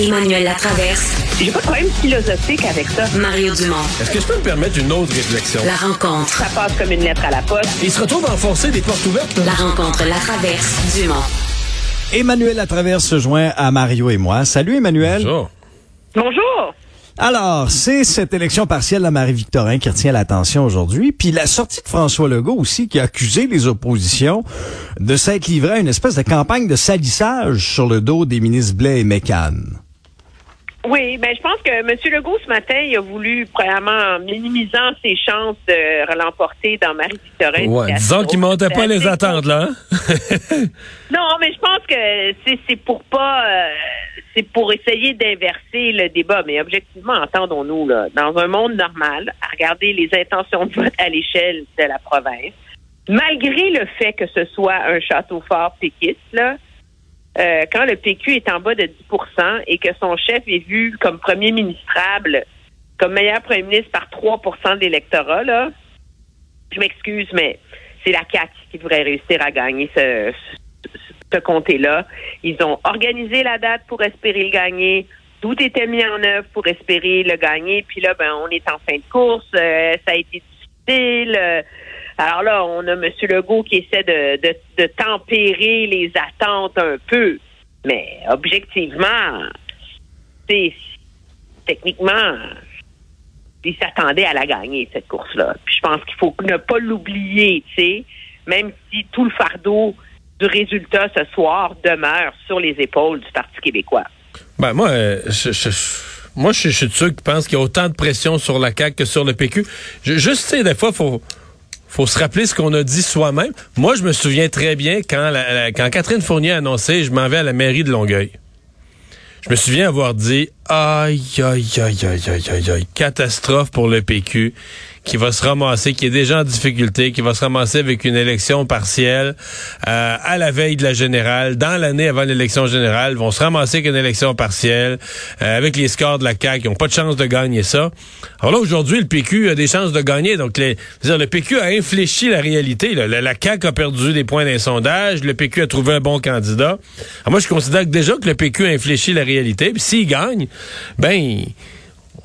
Emmanuel Latraverse. J'ai pas de problème philosophique avec ça. Mario Dumont. Est-ce que je peux me permettre une autre réflexion? La rencontre. Ça passe comme une lettre à la poste. Il se retrouve à enfoncer des portes ouvertes. La rencontre Latraverse. Dumont. Emmanuel Latraverse se joint à Mario et moi. Salut Emmanuel. Bonjour. Bonjour. Alors, c'est cette élection partielle à Marie-Victorin qui retient l'attention aujourd'hui, puis la sortie de François Legault aussi qui a accusé les oppositions de s'être livré à une espèce de campagne de salissage sur le dos des ministres Blais et Mécan. Oui, ben je pense que M. Legault ce matin, il a voulu premièrement en minimisant ses chances de l'emporter dans Marie-Victorin. Ouais, disons qu'il montait pas les attentes là. hein? Non, mais je pense que c'est c'est pour pas euh, c'est pour essayer d'inverser le débat, mais objectivement, entendons-nous là, dans un monde normal, à regarder les intentions de vote à l'échelle de la province, malgré le fait que ce soit un château fort péquiste là, euh, quand le PQ est en bas de 10% et que son chef est vu comme premier ministrable, comme meilleur premier ministre par 3 de l'électorat, là, je m'excuse, mais c'est la CAQ qui devrait réussir à gagner ce, ce, ce comté-là. Ils ont organisé la date pour espérer le gagner. Tout était mis en œuvre pour espérer le gagner. Puis là, ben, on est en fin de course. Euh, ça a été difficile. Euh, alors là, on a M. Legault qui essaie de, de, tempérer les attentes un peu. Mais objectivement, techniquement, il s'attendait à la gagner, cette course-là. Puis je pense qu'il faut ne pas l'oublier, tu sais, même si tout le fardeau du résultat ce soir demeure sur les épaules du Parti québécois. Ben moi, euh, je, je- moi, je, suis ceux qui pensent qu'il y a autant de pression sur la CAQ que sur le PQ. Je- juste, tu sais, des fois, faut faut se rappeler ce qu'on a dit soi-même. Moi, je me souviens très bien quand, quand Catherine Fournier a annoncé, je m'en vais à la mairie de Longueuil. Je me souviens avoir dit, aïe, aïe, aïe, aïe, aïe, aïe, aïe, catastrophe pour le PQ, qui va se ramasser, qui est déjà en difficulté, qui va se ramasser avec une élection partielle euh, à la veille de la générale, dans l'année avant l'élection générale, vont se ramasser avec une élection partielle, euh, avec les scores de la CAQ, ils n'ont pas de chance de gagner ça. Alors là, aujourd'hui, le PQ a des chances de gagner. Donc, les, dire, le PQ a infléchi la réalité. La, la CAQ a perdu des points d'un sondage, le PQ a trouvé un bon candidat. Alors moi, je considère que déjà que le PQ a infléchi la réalité. Puis s'il gagne, ben...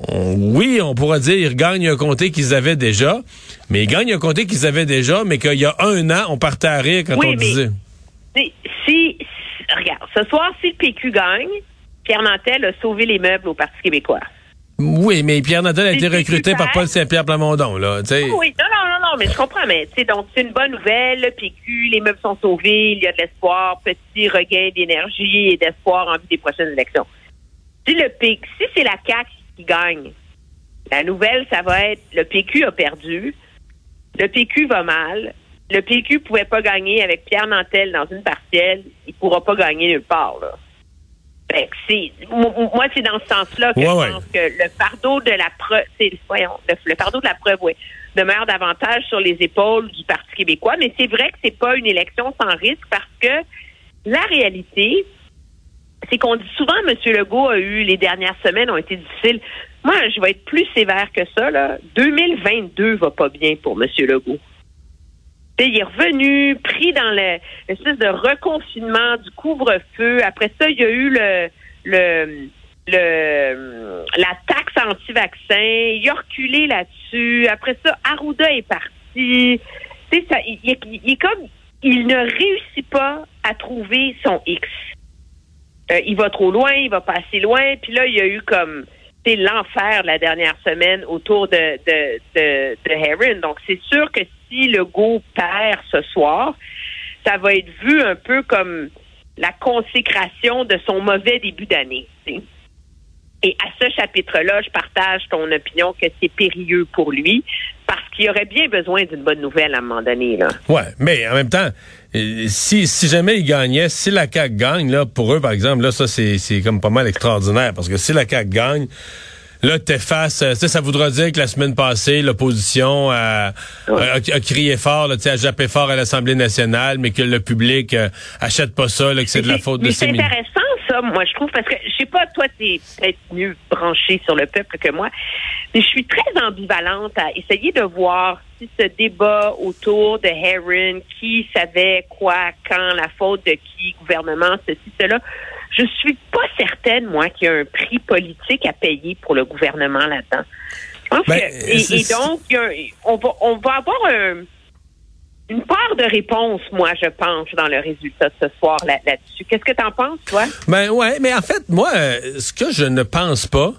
on- oui, on pourra dire ils gagnent un comté qu'ils avaient déjà, mais ils gagnent un comté qu'ils avaient déjà, mais qu'il y a un an, on partait à rire quand Oui, on mais- disait. Si, regarde, ce soir, si le PQ gagne, Pierre Nantel a sauvé les meubles au Parti québécois. Oui, mais Pierre Natal a été recruté par Paul Saint-Pierre Plamondon, là. Ah Oui, non, non, non, non, mais je comprends, mais tu sais, donc c'est une bonne nouvelle. Le PQ, les meubles sont sauvés, il y a de l'espoir, petit regain d'énergie et d'espoir en vue des prochaines élections. Si le PQ, si c'est la CAQ qui gagne, la nouvelle, ça va être le PQ a perdu, le PQ va mal, le PQ pouvait pas gagner avec Pierre Nantel dans une partielle, il pourra pas gagner nulle part, là. Mo- moi, c'est dans ce sens-là que Ouais, je ouais. pense que le fardeau de la preuve, c'est, voyons, le, le fardeau de la preuve, oui, demeure davantage sur les épaules du Parti québécois. Mais c'est vrai que c'est pas une élection sans risque parce que la réalité, c'est qu'on dit souvent, M. Legault a eu, les dernières semaines ont été difficiles. Moi, je vais être plus sévère que ça, là. 2022 va pas bien pour M. Legault. Il est revenu, pris dans le- l'espèce de reconfinement du couvre-feu. Après ça, il y a eu le, le, la taxe anti-vaccin. Il a reculé là-dessus. Après ça, Arruda est parti. Ça, il- il est comme, il ne réussit pas à trouver son X. Euh, il va trop loin, il va pas assez loin. Puis là, il y a eu comme c'est l'enfer la dernière semaine autour de, de, de, Heron. Donc, c'est sûr que si le go perd ce soir, ça va être vu un peu comme la consécration de son mauvais début d'année. Et à ce chapitre-là, je partage ton opinion que c'est périlleux pour lui parce qu'il aurait bien besoin d'une bonne nouvelle à un moment donné. Là. Ouais, mais en même temps, euh, si, si jamais ils gagnaient, si la CAQ gagne, là, pour eux, par exemple, là, ça, c'est c'est comme pas mal extraordinaire, parce que si la CAQ gagne, là, t'effaces, euh, tu sais, ça voudra dire que la semaine passée, l'opposition a, Ouais. a, a crié fort, là, a jappé fort à l'Assemblée nationale, mais que le public euh, achète pas ça, là, que c'est de la Mais faute de mais ces c'est mini- intéressant, ça, moi, je trouve, parce que, je sais pas, toi, t'es peut-être mieux branché sur le peuple que moi, mais je suis très ambivalente à essayer de voir si ce débat autour de Heron, qui savait quoi, quand, la faute de qui, gouvernement, ceci, cela, je suis pas certaine, moi, qu'il y a un prix politique à payer pour le gouvernement là-dedans. Je pense Ben, que, et, donc, y a on, va, on va avoir un- une part de réponse, moi, je pense, dans le résultat de ce soir là- là-dessus. Qu'est-ce que tu en penses, toi? Ben ouais, mais en fait, moi, euh, ce que je ne pense pas,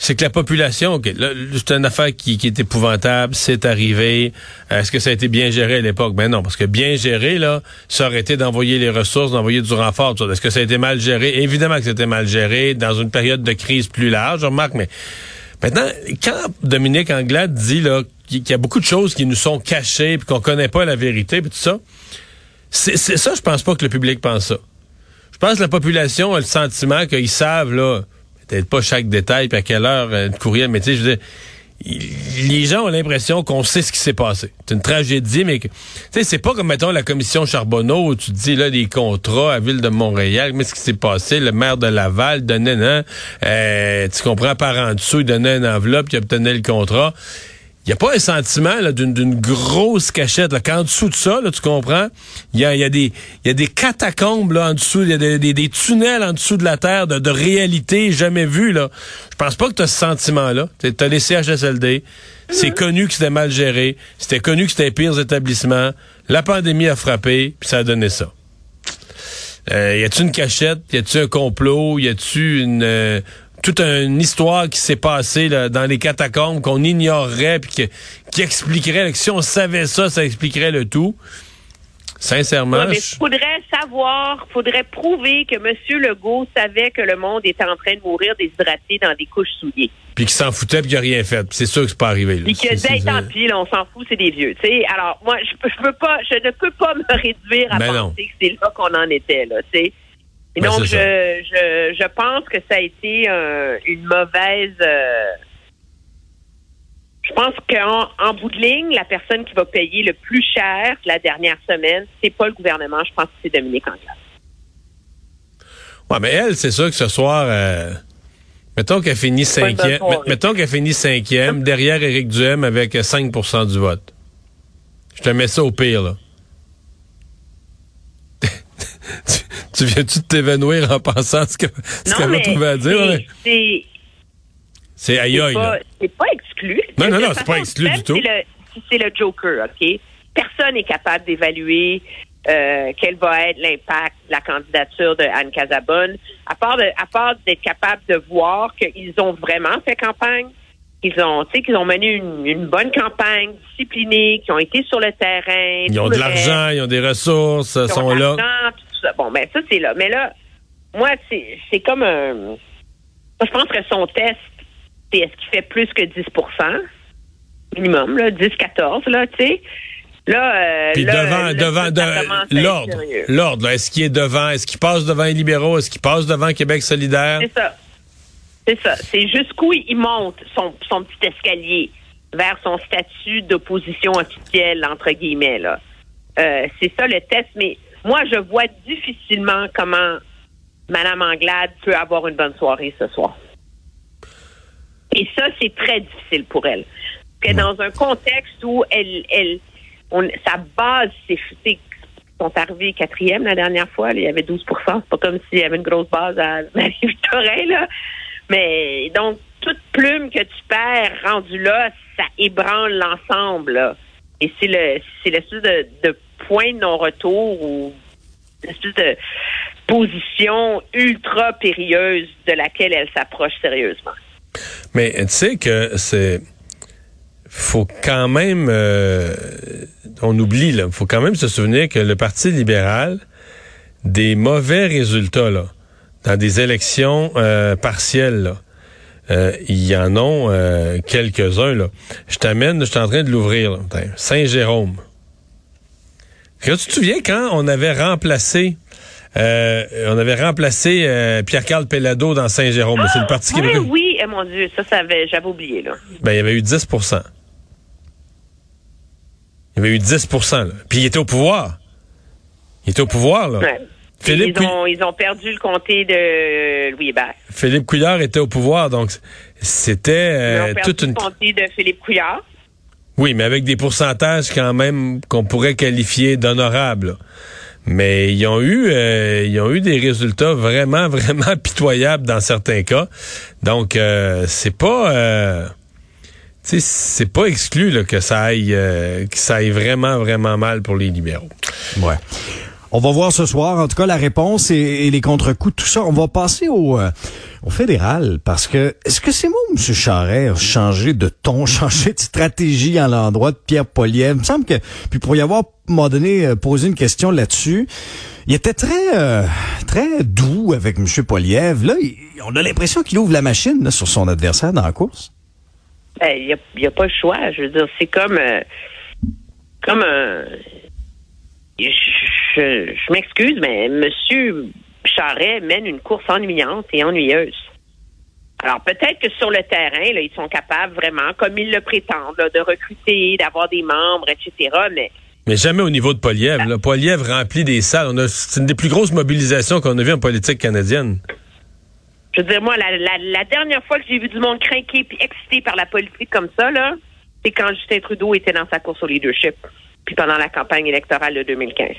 c'est que la population, c'est une affaire qui, est épouvantable, c'est arrivé. Euh, Est-ce que ça a été bien géré à l'époque? Ben non, parce que bien géré, là, ça aurait été d'envoyer les ressources, d'envoyer du renfort. Est-ce que ça a été mal géré? Évidemment que c'était mal géré dans une période de crise plus large, remarque, mais maintenant, quand Dominique Anglade dit là qu'il y a beaucoup de choses qui nous sont cachées, puis qu'on connaît pas la vérité, puis tout ça, c'est ça, je pense pas que le public pense ça. Je pense que la population a le sentiment qu'ils savent, là, peut-être pas chaque détail, puis à quelle heure, euh, le mais tu sais, je veux dire, les gens ont l'impression qu'on sait ce qui s'est passé. C'est une tragédie, mais tu sais, c'est pas comme, mettons, la commission Charbonneau, où tu dis, là, des contrats à Ville de Montréal, mais ce qui s'est passé, le maire de Laval donnait, non, euh, tu comprends, par en dessous, il donnait une enveloppe, il obtenait le contrat. N'y a pas un sentiment d'une, grosse cachette. Là. Qu'en dessous de ça, là, tu comprends, il y a, y, a des, y a des catacombes là, en dessous, il y a des, des- des tunnels en dessous de la terre de, de réalité jamais vue. Là. Je pense pas que tu as ce sentiment-là. Tu as les CHSLD. C'est connu que c'était mal géré. C'était connu que c'était les pires établissements. La pandémie a frappé, puis ça a donné ça. Euh, y a-tu une cachette? Y a-tu un complot? Y a-tu une euh, toute une histoire qui s'est passée là, dans les catacombes qu'on ignorerait puis que- qui expliquerait là, que si on savait ça, ça expliquerait le tout. Sincèrement, Ouais, mais je- faudrait savoir, faudrait prouver que M. Legault savait que le monde était en train de mourir déshydraté dans des couches souillées. puis qu'il s'en foutait puis qu'il a rien fait. C'est sûr que c'est pas arrivé. Là. Puis que, c'est- tant pis, là, on s'en fout, c'est des vieux. Alors, moi, je, je peux pas, je ne peux pas me réduire à Ben penser non. que c'est là qu'on en était, là. Et Ben, donc, je, je, je pense que ça a été euh, une mauvaise. euh, je pense qu'en en bout de ligne, la personne qui va payer le plus cher la dernière semaine, c'est pas le gouvernement, je pense que c'est Dominique Anglade. Ouais, mais elle, c'est sûr que ce soir, euh, mettons qu'elle finit cinquième, mettons qu'elle finit cinquième, derrière Éric Duhem avec euh, 5% du vote. Je te mets ça au pire, là. tu, tu viens-tu de t'évanouir en pensant ce que ce qu'elle va trouver à dire? c'est- ouais? c'est aïe c'est aïe, c'est pas exclu. Non, non, non, c'est pas exclu du tout. C'est le, Joker, OK? Personne n'est capable d'évaluer euh, quel va être l'impact de la candidature de Anne Casabonne, à part de, à part d'être capable de voir qu'ils ont vraiment fait campagne, qu'ils ont, tu sais, qu'ils ont mené une, une bonne campagne disciplinée, qu'ils ont été sur le terrain. Ils ont de l'argent, ils ont des ressources, ils Ils ont sont là. Tout ça. Bon, ben ça, c'est là. Mais là, moi, c'est comme un... Moi, je pense que son test, c'est est-ce qu'il fait plus que 10% minimum, là, 10-14, là, tu sais. Là, euh, Puis là, devant, là, devant l'ordre, l'ordre, là, est-ce qu'il est devant, est-ce qu'il passe devant les libéraux, est-ce qu'il passe devant Québec solidaire? C'est ça. C'est ça. C'est jusqu'où il monte son, son petit escalier vers son statut d'opposition officielle, entre guillemets. Là. Euh, c'est ça le test. Mais moi, je vois difficilement comment Mme Anglade peut avoir une bonne soirée ce soir. Et ça, c'est très difficile pour elle. Parce que dans un contexte où elle, elle, on, sa base, c'est, sont arrivés quatrième la dernière fois. là, il y avait 12% C'est pas comme s'il y avait une grosse base à Marie-Victorin, là. Mais donc, toute plume que tu perds rendu là, ça ébranle l'ensemble. là. Et c'est le c'est l'espèce de, de point de non-retour ou l'espèce de position ultra périlleuse de laquelle elle s'approche sérieusement. Mais tu sais que c'est faut quand même euh, on oublie là, faut quand même se souvenir que le Parti libéral des mauvais résultats là dans des élections euh, partielles là, euh, il y en ont euh, quelques-uns là. Je t'amène, je suis en train de l'ouvrir. Saint-Jérôme. Que tu te souviens quand on avait remplacé euh, on avait remplacé euh, Pierre-Carl Pellado dans Saint-Jérôme? C'est le Parti oui, québécois. oui, eh, mon Dieu, ça, ça avait, j'avais oublié, là. Ben, il y avait eu 10 Il y avait eu 10 là. Puis il était au pouvoir. Il était au pouvoir, là. Ouais. Philippe, ils, ont, ils ont perdu le comté de Louis Hébert. Philippe Couillard était au pouvoir, donc c'était euh, toute une... le comté de Philippe Couillard. Oui, mais avec des pourcentages quand même qu'on pourrait qualifier d'honorables. Mais ils ont eu euh, ils ont eu des résultats vraiment, vraiment pitoyables dans certains cas. Donc euh, c'est pas euh, c'est pas exclu que ça aille euh, que ça aille vraiment, vraiment mal pour les libéraux. Ouais. On va voir ce soir, en tout cas, la réponse et, les contre-coups, tout ça. On va passer au, euh, au fédéral, parce que est-ce que c'est moi, M. Charret, changer de ton, changer de stratégie à l'endroit de Pierre Poliev? Il me semble que, puis pour y avoir, à un moment donné, euh, posé une question là-dessus, il était très, euh, très doux avec M. Poliev. Là, on a l'impression qu'il ouvre la machine sur son adversaire dans la course. Ben, il n'y a, a, pas le choix. Je veux dire, c'est comme, comme un m'excuse, mais M. Charret mène une course ennuyante et ennuyeuse. Alors peut-être que sur le terrain, là, ils sont capables vraiment, comme ils le prétendent, de recruter, d'avoir des membres, etc. Mais mais jamais au niveau de Poliev. Là. Poliev remplit des salles. c'est une des plus grosses mobilisations qu'on a vues en politique canadienne. Je veux dire, moi, la, dernière fois que j'ai vu du monde craquer et excité par la politique comme ça, là, c'est quand Justin Trudeau était dans sa course au leadership, puis pendant la campagne électorale de 2015.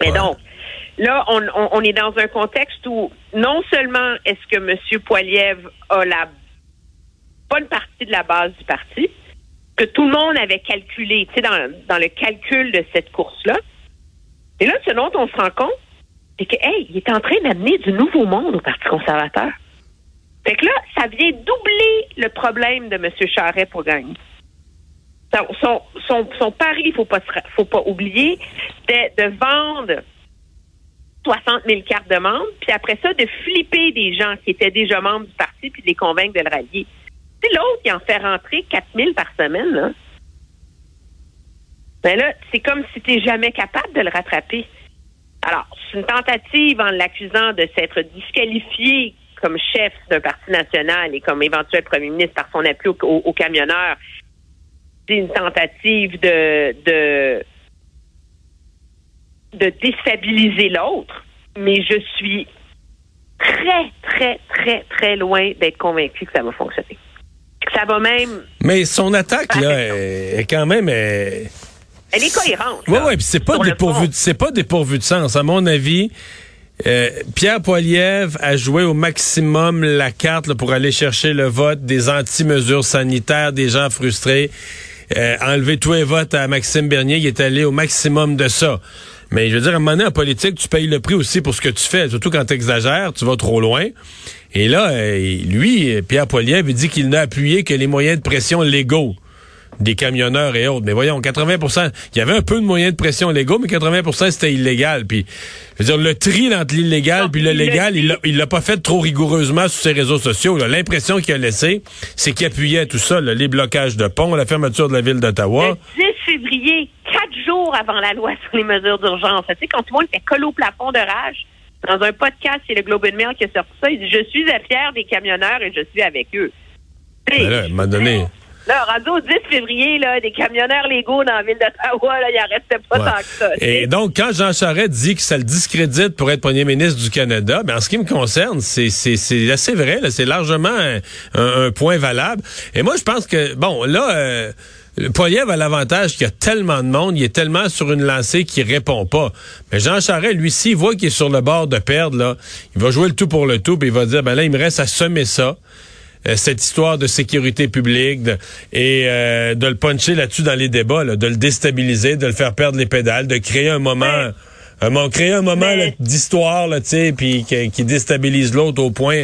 Mais donc, là, on, est dans un contexte où non seulement est-ce que M. Poiliev a la bonne partie de la base du parti, que tout le monde avait calculé, tu sais, dans, dans le calcul de cette course-là. Et là, ce dont on se rend compte, c'est que, hey, il est en train d'amener du nouveau monde au Parti conservateur. Fait que là, ça vient doubler le problème de M. Charret pour gagner. Son, pari, il pas faut pas oublier, c'était de vendre 60 000 cartes de membres, puis après ça, de flipper des gens qui étaient déjà membres du parti, puis de les convaincre de le rallier. C'est l'autre qui en fait rentrer 4 000 par semaine. Là. Ben là, c'est comme si tu n'es jamais capable de le rattraper. Alors, c'est une tentative en l'accusant de s'être disqualifié comme chef d'un parti national et comme éventuel premier ministre par son appui aux camionneurs c'est une tentative de, de, de déstabiliser l'autre, mais je suis très, très, très, très loin d'être convaincu que ça va fonctionner. ça va même. Mais son attaque, là, est, quand même. Elle, est cohérente. Oui, oui, puis c'est pas dépourvu, c'est pas dépourvu de sens. À mon avis, euh, Pierre Poilievre a joué au maximum la carte pour aller chercher le vote des anti-mesures sanitaires, des gens frustrés euh, enlever tous les votes à Maxime Bernier, il est allé au maximum de ça. Mais je veux dire, à un moment donné, en politique, tu payes le prix aussi pour ce que tu fais. Surtout quand tu exagères, tu vas trop loin. Et là, euh, lui, Pierre Poilievre, il dit qu'il n'a appuyé que les moyens de pression légaux des camionneurs et autres. Mais voyons, 80% il y avait un peu de moyens de pression légaux, mais 80% c'était illégal. Puis, je veux dire, le tri entre l'illégal puis le légal, il l'a pas fait trop rigoureusement sur ses réseaux sociaux. L'impression qu'il a laissé, c'est qu'il appuyait tout ça, les blocages de ponts, la fermeture de la ville d'Ottawa. Le 10 février, quatre jours avant la loi sur les mesures d'urgence. Tu sais, quand tout le monde était collé au plafond de rage, dans un podcast, c'est le Globe and Mail qui a sorti ça, il dit « Je suis à fier des camionneurs et je suis avec eux. » donné... Là, rendu au 10 février, là, des camionneurs légaux dans la ville d'Ottawa, là, il en restait pas tant que ça. Et donc, quand Jean Charest dit que ça le discrédite pour être premier ministre du Canada, ben, en ce qui me concerne, c'est, c'est, c'est assez vrai, là, c'est largement un, point valable. Et moi, je pense que, bon, là, euh, Poiliev a l'avantage qu'il y a tellement de monde, il est tellement sur une lancée qu'il répond pas. Mais Jean Charest, lui, s'il voit qu'il est sur le bord de perdre, là, il va jouer le tout pour le tout, puis il va dire, ben là, il me reste à semer ça. Euh, cette histoire de sécurité publique et euh, de le puncher là-dessus dans les débats, de le déstabiliser, de le faire perdre les pédales, de créer un moment, un, créer un moment d'histoire, tu sais, puis qui, déstabilise l'autre au point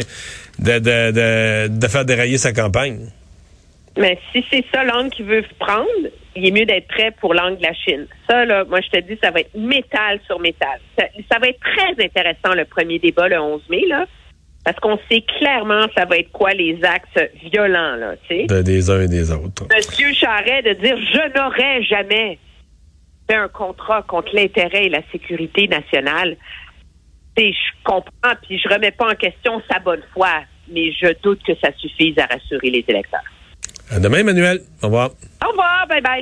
de, de, de, faire dérailler sa campagne. Mais si c'est ça l'angle qu'il veut prendre, il est mieux d'être prêt pour l'angle de la Chine. Ça, là, moi, je te dis, ça va être métal sur métal. Ça, ça va être très intéressant, le premier débat, le 11 mai, là. Parce qu'on sait clairement ça va être quoi les actes violents, là, tu sais. des uns et des autres. Monsieur Charret de dire je n'aurais jamais fait un contrat contre l'intérêt et la sécurité nationale. je comprends, puis je remets pas en question sa bonne foi, mais je doute que ça suffise à rassurer les électeurs. À demain, Emmanuel. Au revoir. Au revoir. Bye bye.